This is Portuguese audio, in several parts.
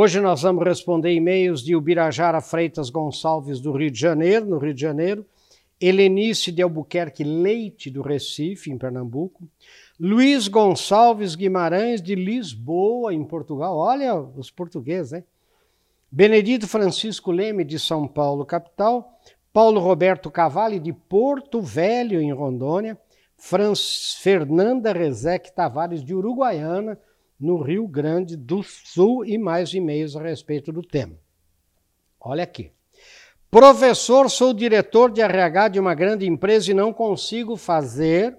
Hoje nós vamos responder e-mails de Ubirajara Freitas Gonçalves, do Rio de Janeiro, no Rio de Janeiro, Helenice de Albuquerque Leite, do Recife, em Pernambuco, Luiz Gonçalves Guimarães, de Lisboa, em Portugal. Olha os portugueses, hein? Benedito Francisco Leme, de São Paulo, capital. Paulo Roberto Cavalli, de Porto Velho, em Rondônia. Franz, Fernanda Rezec Tavares, de Uruguaiana, no Rio Grande do Sul, e mais e-mails a respeito do tema. Olha aqui. Professor, sou diretor de RH de uma grande empresa e não consigo fazer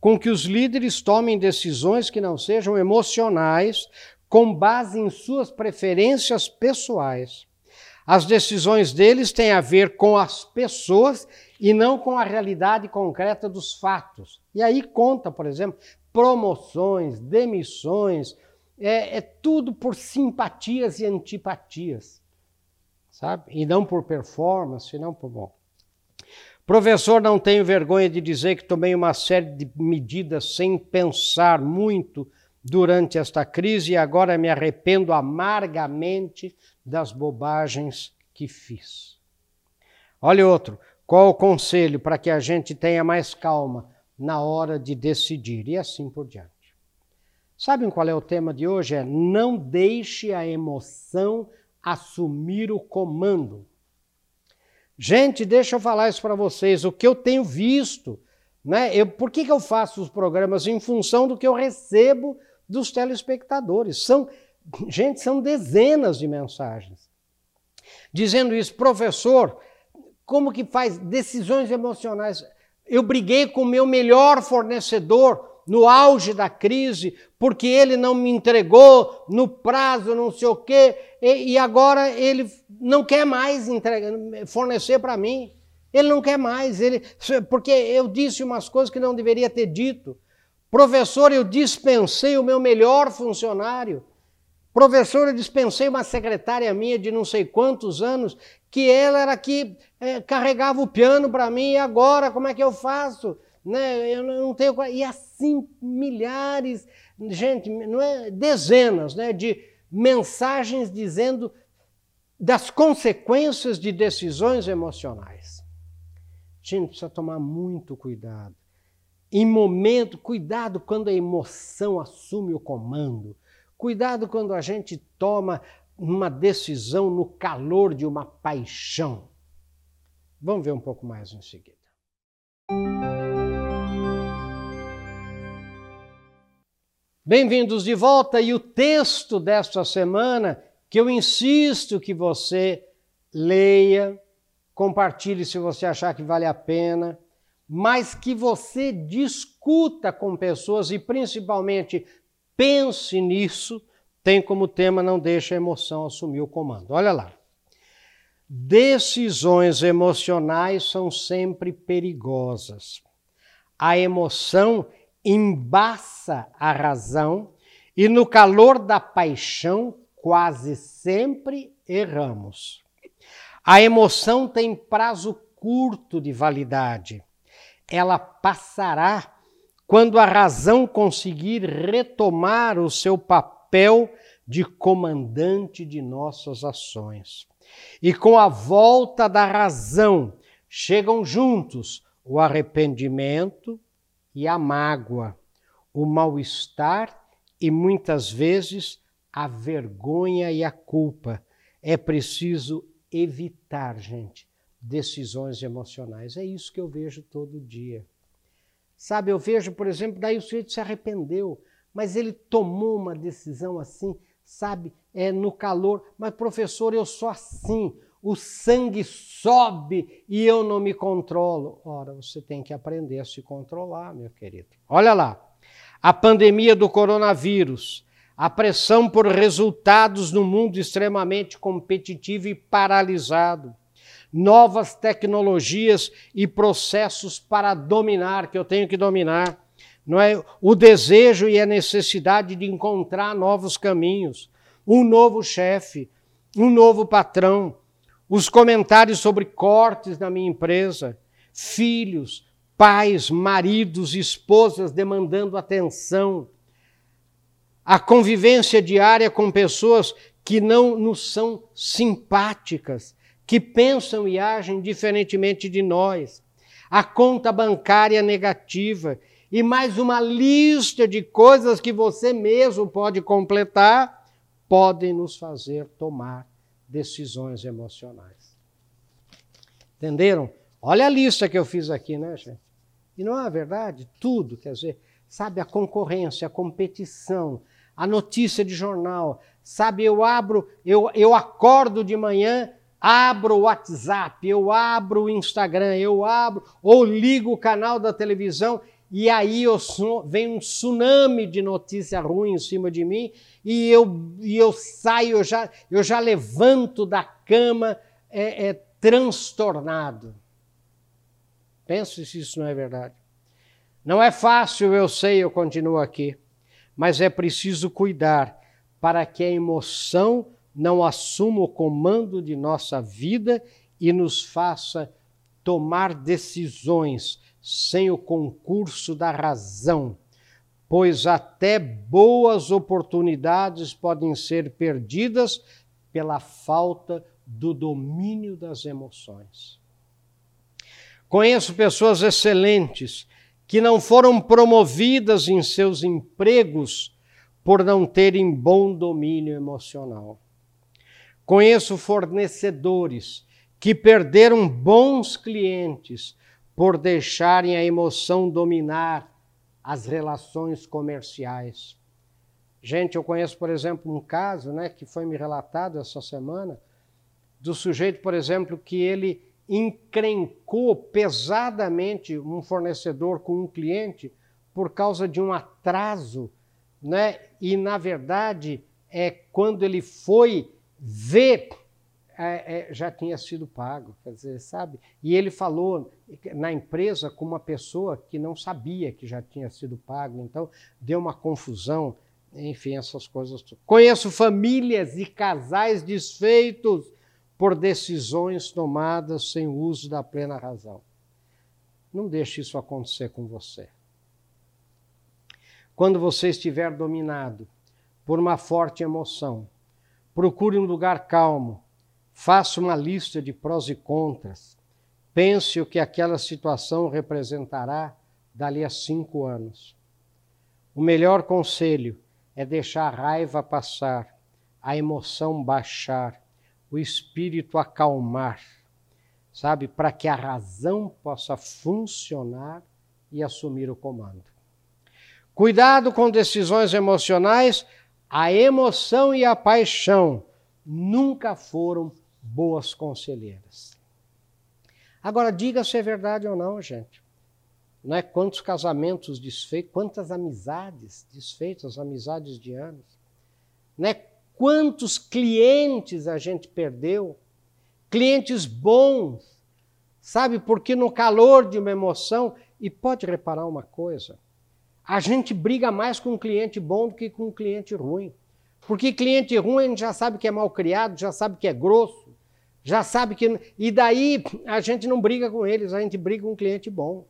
com que os líderes tomem decisões que não sejam emocionais, com base em suas preferências pessoais. As decisões deles têm a ver com as pessoas e não com a realidade concreta dos fatos. E aí conta, por exemplo, promoções, demissões, é, é tudo por simpatias e antipatias, sabe? E não por performance, não por bom. Professor, não tenho vergonha de dizer que tomei uma série de medidas sem pensar muito durante esta crise e agora me arrependo amargamente das bobagens que fiz. Olha outro. Qual o conselho para que a gente tenha mais calma na hora de decidir? E assim por diante. Sabem qual é o tema de hoje? É não deixe a emoção assumir o comando. Gente, deixa eu falar isso para vocês. O que eu tenho visto, né? Eu, por que, que eu faço os programas? Em função do que eu recebo dos telespectadores. São, gente, são dezenas de mensagens. Dizendo isso, professor, como que faz decisões emocionais? Eu briguei com o meu melhor fornecedor no auge da crise, porque ele não me entregou no prazo, não sei o quê, e, e agora ele não quer mais entregar, fornecer para mim. Ele não quer mais, ele, porque eu disse umas coisas que não deveria ter dito. Professor, eu dispensei o meu melhor funcionário. Professor, eu dispensei uma secretária minha de não sei quantos anos, que ela era que é, carregava o piano para mim, e agora como é que eu faço? Né? Eu não tenho. E assim, milhares, gente, não é dezenas né, de mensagens dizendo das consequências de decisões emocionais. Gente, precisa tomar muito cuidado. Em momento, cuidado quando a emoção assume o comando. Cuidado quando a gente toma uma decisão no calor de uma paixão. Vamos ver um pouco mais em seguida. Bem-vindos de volta e o texto desta semana que eu insisto que você leia, compartilhe se você achar que vale a pena, mas que você discuta com pessoas e principalmente pense nisso, tem como tema não deixe a emoção assumir o comando. Olha lá. Decisões emocionais são sempre perigosas. A emoção embaça a razão e no calor da paixão quase sempre erramos. A emoção tem prazo curto de validade. Ela passará quando a razão conseguir retomar o seu papel de comandante de nossas ações. E com a volta da razão chegam juntos o arrependimento, e a mágoa, o mal-estar e muitas vezes a vergonha e a culpa. É preciso evitar, gente, decisões emocionais. É isso que eu vejo todo dia. Sabe, eu vejo, por exemplo, daí o sujeito se arrependeu, mas ele tomou uma decisão assim, sabe, é no calor. Mas, professor, eu sou assim o sangue sobe e eu não me controlo. Ora, você tem que aprender a se controlar, meu querido. Olha lá, a pandemia do coronavírus, a pressão por resultados no mundo extremamente competitivo e paralisado, novas tecnologias e processos para dominar, que eu tenho que dominar. Não é? O desejo e a necessidade de encontrar novos caminhos, um novo chefe, um novo patrão, os comentários sobre cortes na minha empresa, filhos, pais, maridos, esposas demandando atenção, a convivência diária com pessoas que não nos são simpáticas, que pensam e agem diferentemente de nós, a conta bancária negativa e mais uma lista de coisas que você mesmo pode completar, podem nos fazer tomar decisões emocionais. Entenderam? Olha a lista que eu fiz aqui, né, gente? E não é verdade? Tudo, quer dizer, sabe, a concorrência, a competição, a notícia de jornal, sabe, eu abro, eu, eu acordo de manhã, abro o WhatsApp, eu abro o Instagram, eu abro, ou ligo o canal da televisão e aí vem um tsunami de notícia ruim em cima de mim e eu, e eu saio, eu já, eu já levanto da cama é, é, transtornado. Pense se isso não é verdade. Não é fácil, eu sei, eu continuo aqui, mas é preciso cuidar para que a emoção não assuma o comando de nossa vida e nos faça tomar decisões sem o concurso da razão, pois até boas oportunidades podem ser perdidas pela falta do domínio das emoções. Conheço pessoas excelentes que não foram promovidas em seus empregos por não terem bom domínio emocional. Conheço fornecedores que perderam bons clientes por deixarem a emoção dominar as relações comerciais. Gente, eu conheço, por exemplo, um caso né, que foi me relatado essa semana, do sujeito, por exemplo, que ele encrencou pesadamente um fornecedor com um cliente por causa de um atraso, né? E na verdade é quando ele foi ver é, é, já tinha sido pago, quer dizer, sabe? E ele falou na empresa com uma pessoa que não sabia que já tinha sido pago, então deu uma confusão, enfim, essas coisas. Conheço famílias e casais desfeitos por decisões tomadas sem uso da plena razão. Não deixe isso acontecer com você. Quando você estiver dominado por uma forte emoção, procure um lugar calmo Faça uma lista de prós e contras. Pense o que aquela situação representará dali a cinco anos. O melhor conselho é deixar a raiva passar, a emoção baixar, o espírito acalmar, sabe, para que a razão possa funcionar e assumir o comando. Cuidado com decisões emocionais, a emoção e a paixão nunca foram boas conselheiras. Agora, diga se é verdade ou não, gente. Não é quantos casamentos desfeitos, quantas amizades desfeitas, amizades de anos. Não é quantos clientes a gente perdeu, clientes bons, sabe? Porque no calor de uma emoção, e pode reparar uma coisa, a gente briga mais com um cliente bom do que com um cliente ruim. Porque cliente ruim a gente já sabe que é mal criado, já sabe que é grosso, já sabe que. E daí a gente não briga com eles, a gente briga com um cliente bom,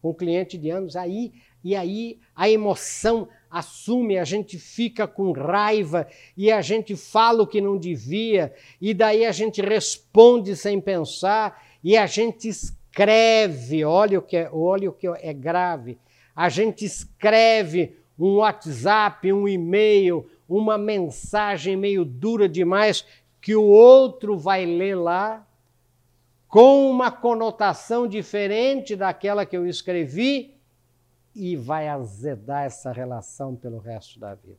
com um cliente de anos. Aí, e aí a emoção assume, a gente fica com raiva e a gente fala o que não devia, e daí a gente responde sem pensar, e a gente escreve, olha o que é, olha o que é grave. A gente escreve um WhatsApp, um e-mail, uma mensagem meio dura demais que o outro vai ler lá com uma conotação diferente daquela que eu escrevi e vai azedar essa relação pelo resto da vida.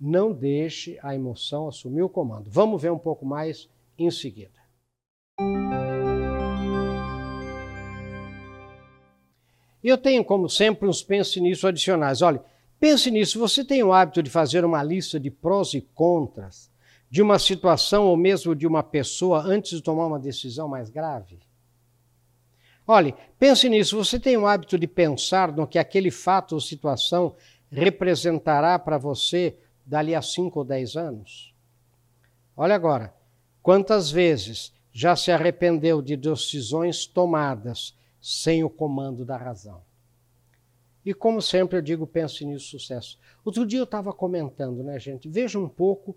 Não deixe a emoção assumir o comando. Vamos ver um pouco mais em seguida. Eu tenho, como sempre, uns pense nisso adicionais. Olha, pense nisso. Você tem o hábito de fazer uma lista de prós e contras de uma situação ou mesmo de uma pessoa antes de tomar uma decisão mais grave? Olhe, pense nisso. Você tem o hábito de pensar no que aquele fato ou situação representará para você dali a 5 ou 10 anos? Olha agora, quantas vezes já se arrependeu de decisões tomadas sem o comando da razão? E como sempre eu digo, pense nisso, sucesso. Outro dia eu estava comentando, né, gente? Veja um pouco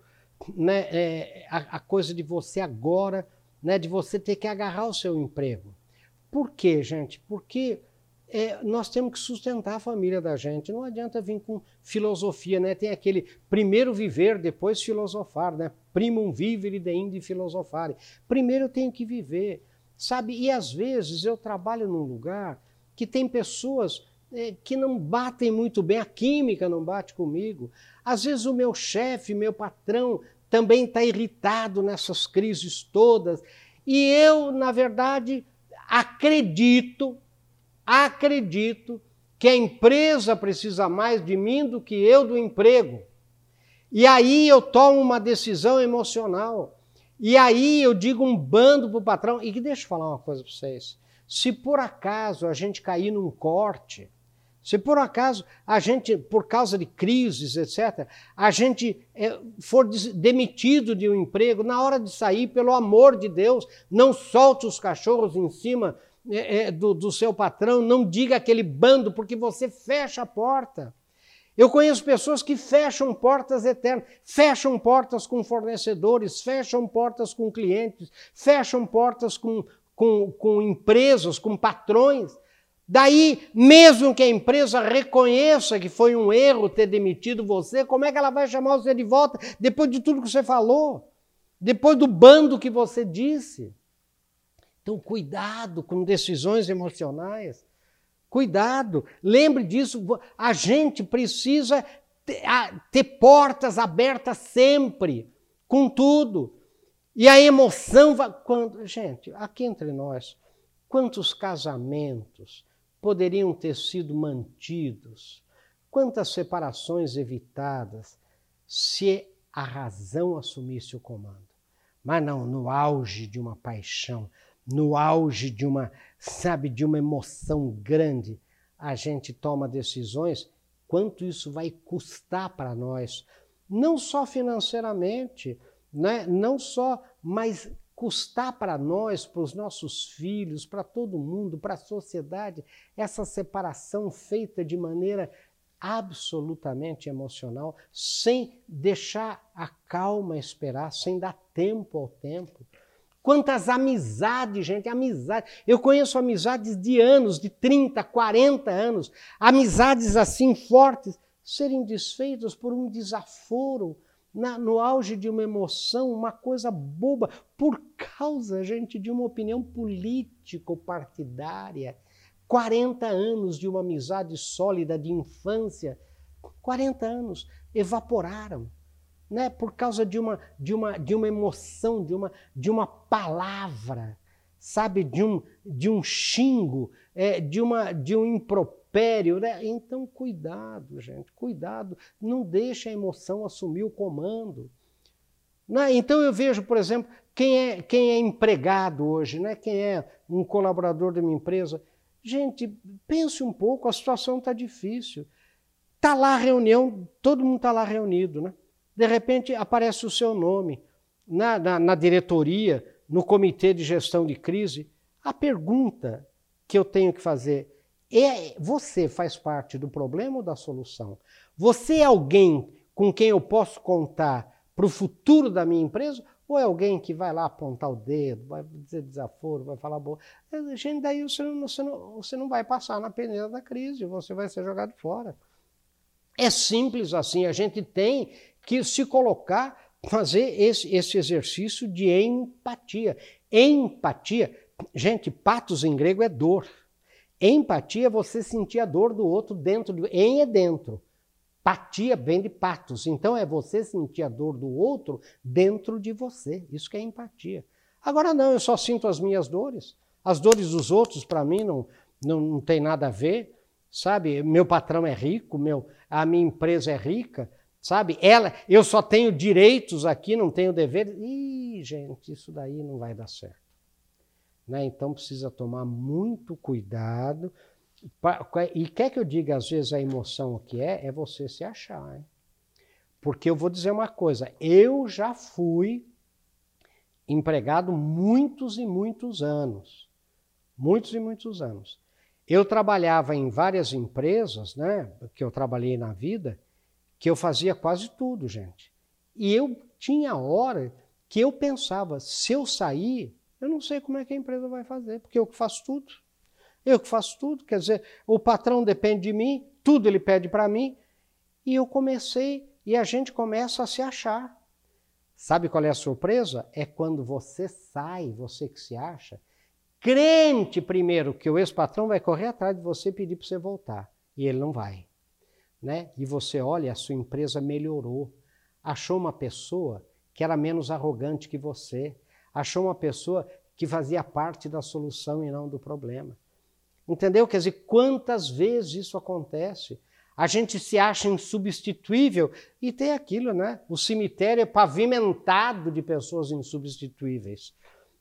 né, é, a, a, coisa de você agora, né, de você ter que agarrar o seu emprego. Por quê, gente? Porque é, nós temos que sustentar a família da gente. Não adianta vir com filosofia, né? Tem aquele primeiro viver, depois filosofar, né? Primum vivere de indi filosofare. Primeiro eu tenho que viver, sabe? E às vezes eu trabalho num lugar que tem pessoas é, que não batem muito bem, a química não bate comigo. Às vezes o meu chefe, meu patrão, também está irritado nessas crises todas. E eu, na verdade, acredito acredito que a empresa precisa mais de mim do que eu do emprego. E aí eu tomo uma decisão emocional. E aí eu digo um bando para o patrão. E deixa eu falar uma coisa para vocês. Se por acaso a gente cair num corte, se por acaso a gente, por causa de crises, etc., a gente é, for demitido de um emprego, na hora de sair, pelo amor de Deus, não solte os cachorros em cima é, é, do, do seu patrão, não diga aquele bando, porque você fecha a porta. Eu conheço pessoas que fecham portas eternas, fecham portas com fornecedores, fecham portas com clientes, fecham portas com, com, com empresas, com patrões. Daí, mesmo que a empresa reconheça que foi um erro ter demitido você, como é que ela vai chamar você de volta depois de tudo que você falou? Depois do bando que você disse? Então, cuidado com decisões emocionais. Cuidado, lembre disso. A gente precisa ter, portas abertas sempre, com tudo. E a emoção vai. Quando, gente, aqui entre nós, quantos casamentos poderiam ter sido mantidos? Quantas separações evitadas se a razão assumisse o comando? Mas não, no auge de uma paixão, no auge de uma, sabe, de uma emoção grande, a gente toma decisões, quanto isso vai custar para nós, não só financeiramente, né? não só, mas custar para nós, para os nossos filhos, para todo mundo, para a sociedade, essa separação feita de maneira absolutamente emocional, sem deixar a calma esperar, sem dar tempo ao tempo. Quantas amizades, gente, amizade. Eu conheço amizades de anos, de 30, 40 anos, amizades assim fortes, serem desfeitas por um desaforo, na, no auge de uma emoção, uma coisa boba, por causa, gente, de uma opinião político-partidária. 40 anos de uma amizade sólida de infância, 40 anos evaporaram né, por causa de uma, de uma, de uma emoção, de uma, de uma palavra, sabe, de um, de um xingo, é, de, uma, de um impropério. Né? Então, cuidado, gente, cuidado. Não deixe a emoção assumir o comando. Né? Então, eu vejo, por exemplo, quem é, quem é empregado hoje, né? quem é um colaborador de uma empresa. Gente, pense um pouco, a situação está difícil. Está lá a reunião, todo mundo está lá reunido, né? De repente aparece o seu nome na, na, na diretoria, no comitê de gestão de crise. A pergunta que eu tenho que fazer é: você faz parte do problema ou da solução? Você é alguém com quem eu posso contar para o futuro da minha empresa? Ou é alguém que vai lá apontar o dedo, vai dizer desaforo, vai falar boa? Gente, daí você não, você, não, você não vai passar na peneira da crise, você vai ser jogado fora. É simples assim, a gente tem que se colocar, fazer esse, esse exercício de empatia. Empatia, gente, patos em grego é dor. Empatia é você sentir a dor do outro dentro de. Em é dentro. Patia vem de patos. Então é você sentir a dor do outro dentro de você. Isso que é empatia. Agora não, eu só sinto as minhas dores. As dores dos outros, para mim, não, não, não tem nada a ver. Sabe, meu patrão é rico, meu, a minha empresa é rica, Sabe? Ela, eu só tenho direitos aqui, não tenho deveres. Ih, gente, isso daí não vai dar certo. Né? Então precisa tomar muito cuidado. E quer que eu diga, às vezes, a emoção o que é? É você se achar. Hein? Porque eu vou dizer uma coisa: eu já fui empregado muitos e muitos anos. Muitos e muitos anos. Eu trabalhava em várias empresas, né, que eu trabalhei na vida, que eu fazia quase tudo, gente. E eu tinha hora que eu pensava, se eu sair, eu não sei como é que a empresa vai fazer, porque eu que faço tudo. Eu que faço tudo, quer dizer, o patrão depende de mim, tudo ele pede para mim. E eu comecei, e a gente começa a se achar. Sabe qual é a surpresa? É quando você sai, você que se acha, crente primeiro que o ex-patrão vai correr atrás de você e pedir para você voltar. E ele não vai. Né? E você olha, a sua empresa melhorou. Achou uma pessoa que era menos arrogante que você. Achou uma pessoa que fazia parte da solução e não do problema. Entendeu? Quer dizer, quantas vezes isso acontece? A gente se acha insubstituível e tem aquilo, né? O cemitério é pavimentado de pessoas insubstituíveis.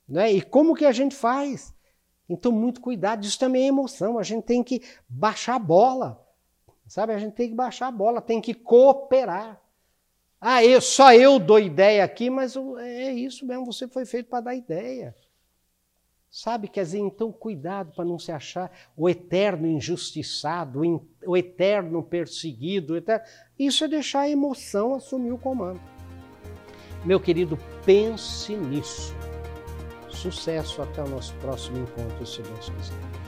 Né? E como que a gente faz? Então, muito cuidado. Isso também é emoção. A gente tem que baixar a bola. Sabe? A gente tem que baixar a bola, tem que cooperar. Ah, eu, só eu dou ideia aqui, mas é isso mesmo, você foi feito para dar ideia. Sabe? Quer dizer, então cuidado para não se achar o eterno injustiçado, o eterno perseguido. O eterno... Isso é deixar a emoção assumir o comando. Meu querido, pense nisso. Sucesso até o nosso próximo encontro, se Deus quiser.